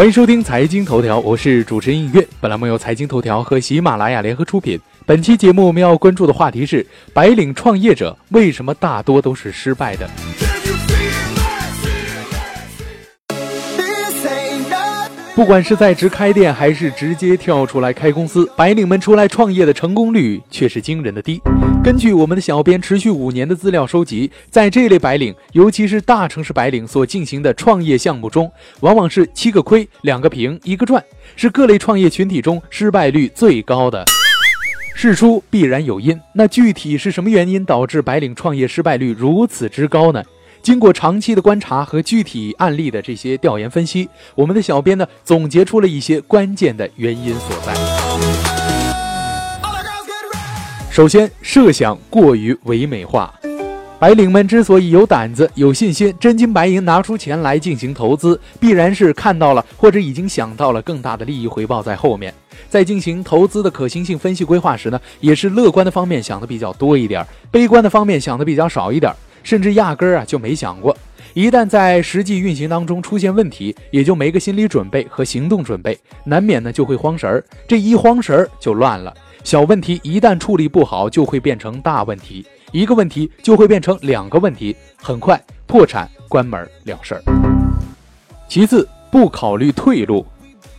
欢迎收听财经头条，我是主持人映月。本栏目由财经头条和喜马拉雅联合出品。本期节目我们要关注的话题是：白领创业者为什么大多都是失败的？不管是在职开店，还是直接跳出来开公司，白领们出来创业的成功率却是惊人的低。根据我们的小编持续五年的资料收集，在这类白领，尤其是大城市白领所进行的创业项目中，往往是七个亏，两个平，一个赚，是各类创业群体中失败率最高的。事出必然有因，那具体是什么原因导致白领创业失败率如此之高呢？经过长期的观察和具体案例的这些调研分析，我们的小编呢总结出了一些关键的原因所在。首先，设想过于唯美化。白领们之所以有胆子、有信心、真金白银拿出钱来进行投资，必然是看到了或者已经想到了更大的利益回报在后面。在进行投资的可行性分析规划时呢，也是乐观的方面想的比较多一点，悲观的方面想的比较少一点。甚至压根儿啊就没想过，一旦在实际运行当中出现问题，也就没个心理准备和行动准备，难免呢就会慌神儿。这一慌神儿就乱了，小问题一旦处理不好，就会变成大问题，一个问题就会变成两个问题，很快破产关门了事儿。其次，不考虑退路。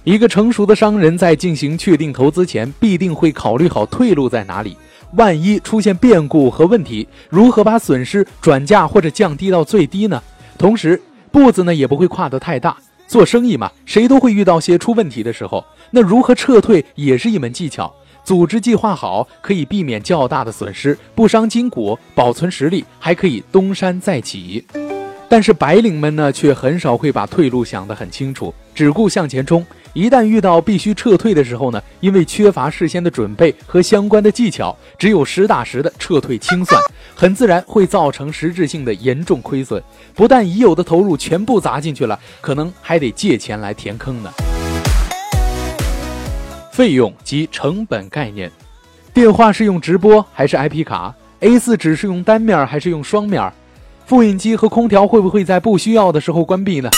一个成熟的商人，在进行确定投资前，必定会考虑好退路在哪里。万一出现变故和问题，如何把损失转嫁或者降低到最低呢？同时，步子呢也不会跨得太大。做生意嘛，谁都会遇到些出问题的时候。那如何撤退也是一门技巧。组织计划好，可以避免较大的损失，不伤筋骨，保存实力，还可以东山再起。但是白领们呢，却很少会把退路想得很清楚，只顾向前冲。一旦遇到必须撤退的时候呢，因为缺乏事先的准备和相关的技巧，只有实打实的撤退清算，很自然会造成实质性的严重亏损。不但已有的投入全部砸进去了，可能还得借钱来填坑呢。费用及成本概念，电话是用直播还是 IP 卡？A4 纸是用单面还是用双面？复印机和空调会不会在不需要的时候关闭呢？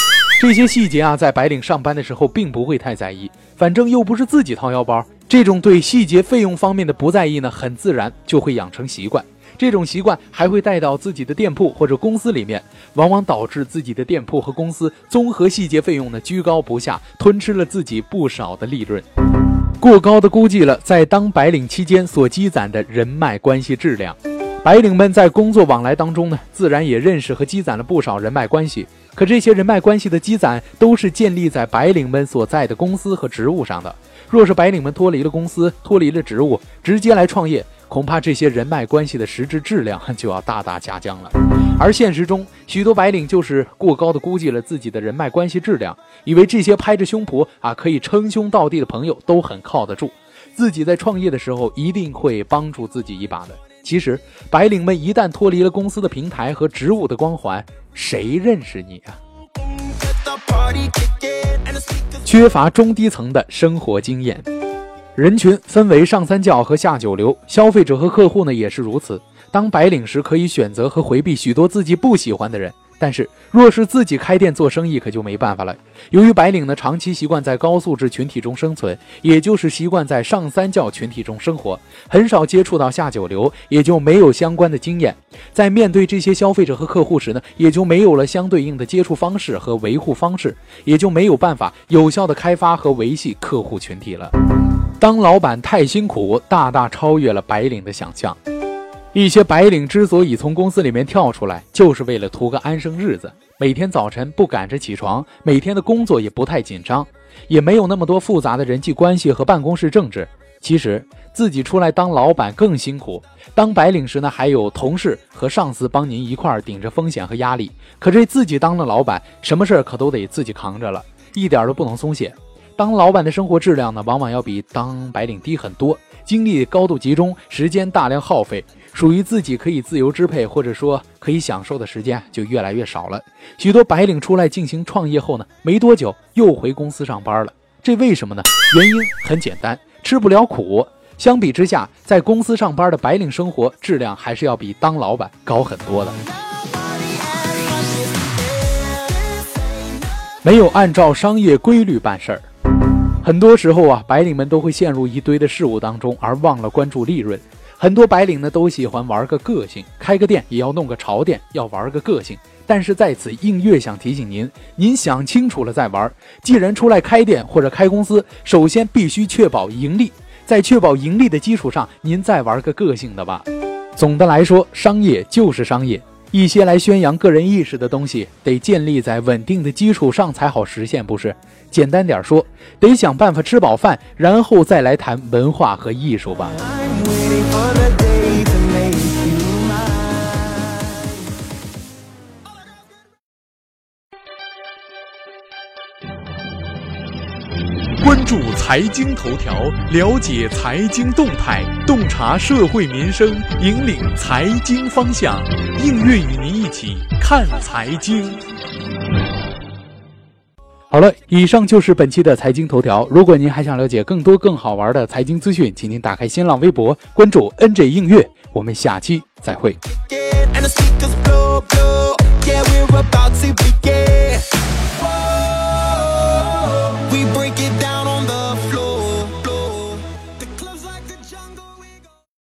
这些细节啊，在白领上班的时候并不会太在意，反正又不是自己掏腰包。这种对细节费用方面的不在意呢，很自然就会养成习惯。这种习惯还会带到自己的店铺或者公司里面，往往导致自己的店铺和公司综合细节费用呢居高不下，吞吃了自己不少的利润。过高的估计了在当白领期间所积攒的人脉关系质量。白领们在工作往来当中呢，自然也认识和积攒了不少人脉关系。可这些人脉关系的积攒，都是建立在白领们所在的公司和职务上的。若是白领们脱离了公司，脱离了职务，直接来创业，恐怕这些人脉关系的实质质量就要大大下降了。而现实中，许多白领就是过高的估计了自己的人脉关系质量，以为这些拍着胸脯啊可以称兄道弟的朋友都很靠得住，自己在创业的时候一定会帮助自己一把的。其实，白领们一旦脱离了公司的平台和职务的光环，谁认识你啊？缺乏中低层的生活经验，人群分为上三教和下九流，消费者和客户呢也是如此。当白领时，可以选择和回避许多自己不喜欢的人。但是，若是自己开店做生意，可就没办法了。由于白领呢长期习惯在高素质群体中生存，也就是习惯在上三教群体中生活，很少接触到下九流，也就没有相关的经验。在面对这些消费者和客户时呢，也就没有了相对应的接触方式和维护方式，也就没有办法有效的开发和维系客户群体了。当老板太辛苦，大大超越了白领的想象。一些白领之所以从公司里面跳出来，就是为了图个安生日子。每天早晨不赶着起床，每天的工作也不太紧张，也没有那么多复杂的人际关系和办公室政治。其实自己出来当老板更辛苦。当白领时呢，还有同事和上司帮您一块儿顶着风险和压力。可这自己当了老板，什么事儿可都得自己扛着了，一点都不能松懈。当老板的生活质量呢，往往要比当白领低很多，精力高度集中，时间大量耗费，属于自己可以自由支配或者说可以享受的时间就越来越少了。许多白领出来进行创业后呢，没多久又回公司上班了，这为什么呢？原因很简单，吃不了苦。相比之下，在公司上班的白领生活质量还是要比当老板高很多的。没有按照商业规律办事儿，很多时候啊，白领们都会陷入一堆的事物当中，而忘了关注利润。很多白领呢，都喜欢玩个个性，开个店也要弄个潮店，要玩个个性。但是在此，映月想提醒您，您想清楚了再玩。既然出来开店或者开公司，首先必须确保盈利，在确保盈利的基础上，您再玩个个性的吧。总的来说，商业就是商业。一些来宣扬个人意识的东西，得建立在稳定的基础上才好实现，不是？简单点说，得想办法吃饱饭，然后再来谈文化和艺术吧。关注财经头条，了解财经动态，洞察社会民生，引领财经方向。映月与您一起看财经。好了，以上就是本期的财经头条。如果您还想了解更多更好玩的财经资讯，请您打开新浪微博，关注 NJ 映月。我们下期再会。